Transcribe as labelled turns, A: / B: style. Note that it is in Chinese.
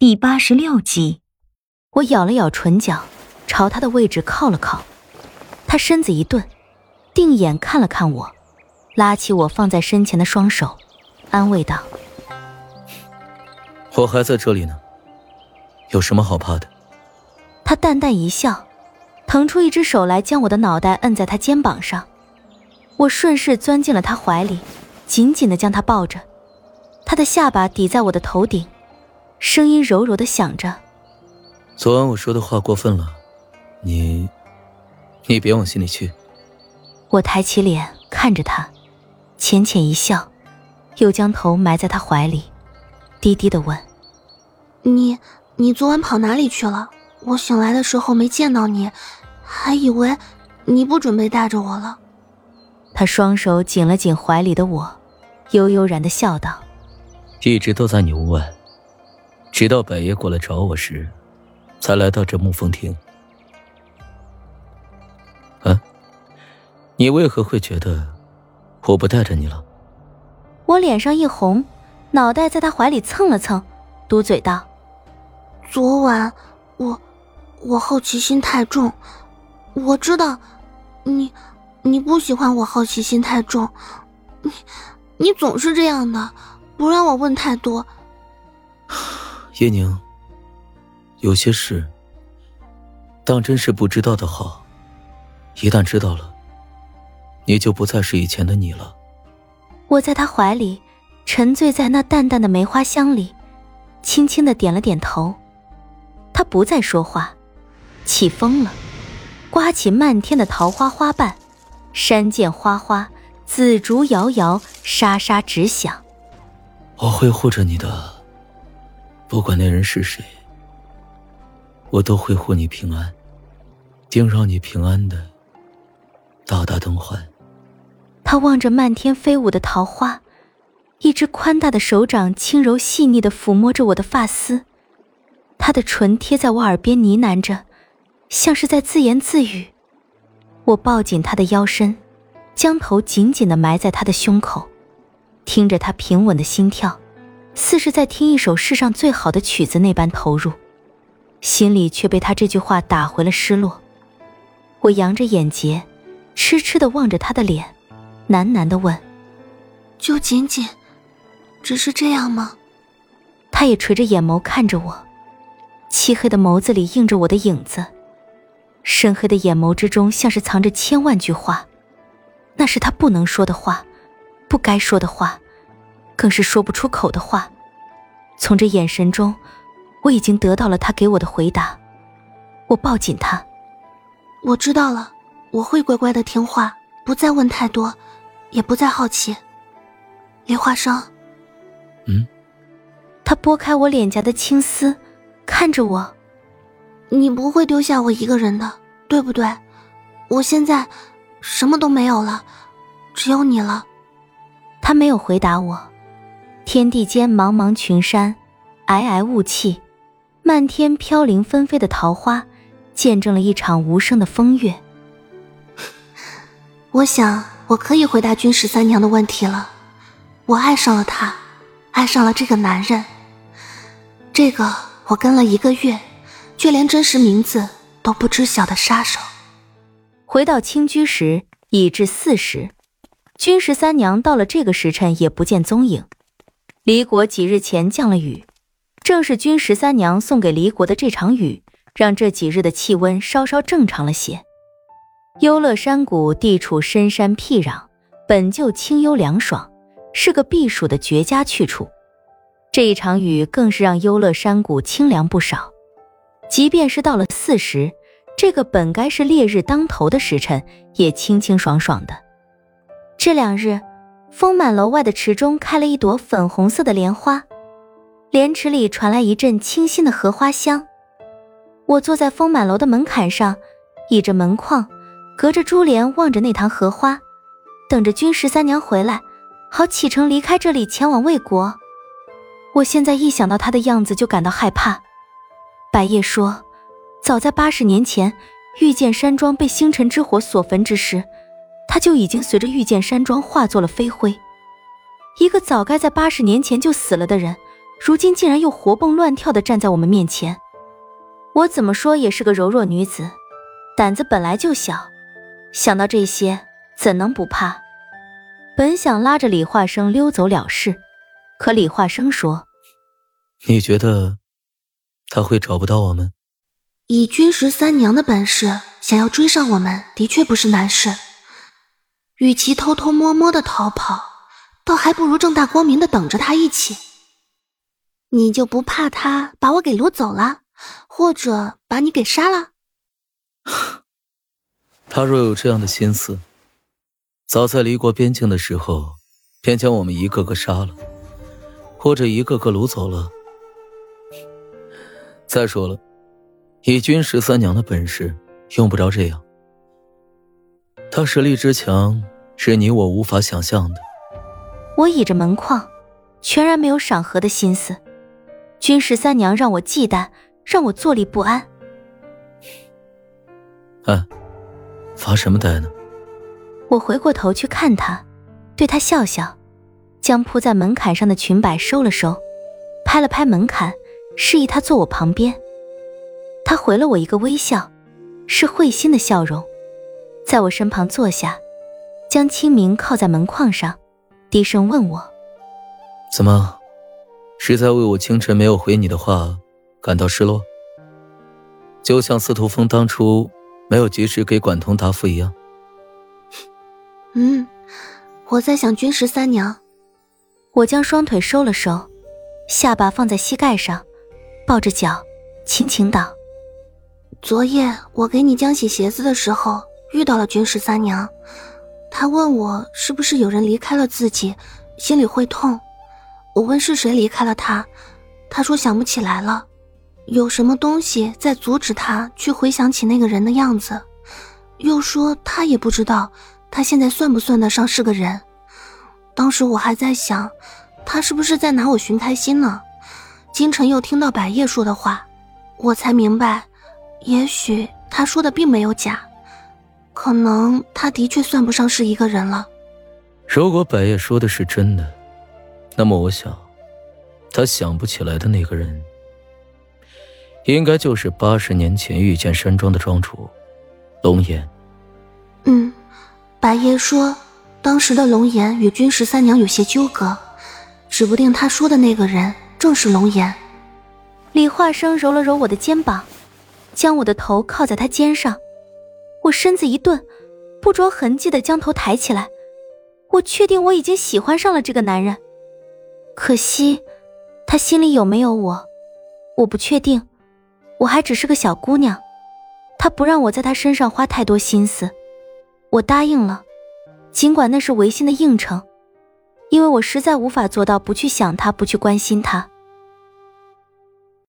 A: 第八十六集，
B: 我咬了咬唇角，朝他的位置靠了靠。他身子一顿，定眼看了看我，拉起我放在身前的双手，安慰道：“
C: 我还在这里呢，有什么好怕的？”
B: 他淡淡一笑，腾出一只手来，将我的脑袋摁在他肩膀上。我顺势钻进了他怀里，紧紧的将他抱着，他的下巴抵在我的头顶。声音柔柔的响着：“
C: 昨晚我说的话过分了，你，你别往心里去。”
B: 我抬起脸看着他，浅浅一笑，又将头埋在他怀里，低低的问：“
D: 你，你昨晚跑哪里去了？我醒来的时候没见到你，还以为你不准备带着我了。”
B: 他双手紧了紧怀里的我，悠悠然的笑道：“
C: 一直都在你屋外。”直到百爷过来找我时，才来到这沐风亭。啊，你为何会觉得我不带着你了？
B: 我脸上一红，脑袋在他怀里蹭了蹭，嘟嘴道：“
D: 昨晚我我好奇心太重，我知道你你不喜欢我好奇心太重，你你总是这样的，不让我问太多。”
C: 叶宁，有些事当真是不知道的好，一旦知道了，你就不再是以前的你了。
B: 我在他怀里，沉醉在那淡淡的梅花香里，轻轻的点了点头。他不再说话，起风了，刮起漫天的桃花花瓣，山涧花花，紫竹摇摇，沙沙直响。
C: 我会护着你的。不管那人是谁，我都会护你平安，定让你平安的到达东环。
B: 他望着漫天飞舞的桃花，一只宽大的手掌轻柔细腻的抚摸着我的发丝，他的唇贴在我耳边呢喃着，像是在自言自语。我抱紧他的腰身，将头紧紧的埋在他的胸口，听着他平稳的心跳。似是在听一首世上最好的曲子那般投入，心里却被他这句话打回了失落。我扬着眼睫，痴痴的望着他的脸，喃喃的问：“
D: 就仅仅只是这样吗？”
B: 他也垂着眼眸看着我，漆黑的眸子里映着我的影子，深黑的眼眸之中像是藏着千万句话，那是他不能说的话，不该说的话。更是说不出口的话，从这眼神中，我已经得到了他给我的回答。我抱紧他，
D: 我知道了，我会乖乖的听话，不再问太多，也不再好奇。梨花生，
C: 嗯，
B: 他拨开我脸颊的青丝，看着我，
D: 你不会丢下我一个人的，对不对？我现在什么都没有了，只有你了。
B: 他没有回答我。天地间茫茫群山，皑皑雾气，漫天飘零纷飞的桃花，见证了一场无声的风月。
D: 我想，我可以回答君十三娘的问题了。我爱上了他，爱上了这个男人。这个我跟了一个月，却连真实名字都不知晓的杀手。
B: 回到青居时已至巳时，君十三娘到了这个时辰也不见踪影。离国几日前降了雨，正是君十三娘送给离国的这场雨，让这几日的气温稍稍正常了些。幽乐山谷地处深山僻壤，本就清幽凉爽，是个避暑的绝佳去处。这一场雨更是让幽乐山谷清凉不少。即便是到了巳时，这个本该是烈日当头的时辰，也清清爽爽的。这两日。丰满楼外的池中开了一朵粉红色的莲花，莲池里传来一阵清新的荷花香。我坐在丰满楼的门槛上，倚着门框，隔着珠帘望着那塘荷花，等着君十三娘回来，好启程离开这里前往魏国。我现在一想到她的样子就感到害怕。白夜说，早在八十年前，玉剑山庄被星辰之火所焚之时。他就已经随着御剑山庄化作了飞灰。一个早该在八十年前就死了的人，如今竟然又活蹦乱跳的站在我们面前。我怎么说也是个柔弱女子，胆子本来就小，想到这些，怎能不怕？本想拉着李化生溜走了事，可李化生说：“
C: 你觉得他会找不到我们？
D: 以君十三娘的本事，想要追上我们，的确不是难事。与其偷偷摸摸的逃跑，倒还不如正大光明的等着他一起。你就不怕他把我给掳走了？”或者把你给杀了。
C: 他若有这样的心思，早在离国边境的时候，便将我们一个个杀了，或者一个个掳走了。再说了，以君十三娘的本事，用不着这样。他实力之强，是你我无法想象的。
B: 我倚着门框，全然没有赏荷的心思。君十三娘让我忌惮。让我坐立不安。
C: 哎，发什么呆呢？
B: 我回过头去看他，对他笑笑，将铺在门槛上的裙摆收了收，拍了拍门槛，示意他坐我旁边。他回了我一个微笑，是会心的笑容，在我身旁坐下，将清明靠在门框上，低声问我：“
C: 怎么，是在为我清晨没有回你的话？”感到失落，就像司徒风当初没有及时给管彤答复一样。
D: 嗯，我在想君十三娘。
B: 我将双腿收了收，下巴放在膝盖上，抱着脚，轻轻道：“
D: 昨夜我给你浆洗鞋子的时候，遇到了君十三娘。她问我是不是有人离开了自己，心里会痛。我问是谁离开了她，她说想不起来了。”有什么东西在阻止他去回想起那个人的样子？又说他也不知道他现在算不算得上是个人。当时我还在想，他是不是在拿我寻开心呢？今晨又听到百叶说的话，我才明白，也许他说的并没有假，可能他的确算不上是一个人了。
C: 如果百叶说的是真的，那么我想，他想不起来的那个人。应该就是八十年前遇见山庄的庄主，龙岩。
D: 嗯，白爷说，当时的龙岩与君十三娘有些纠葛，指不定他说的那个人正是龙岩。
B: 李化生揉了揉我的肩膀，将我的头靠在他肩上，我身子一顿，不着痕迹的将头抬起来。我确定我已经喜欢上了这个男人，可惜，他心里有没有我，我不确定。我还只是个小姑娘，他不让我在他身上花太多心思，我答应了，尽管那是违心的应承，因为我实在无法做到不去想他，不去关心他。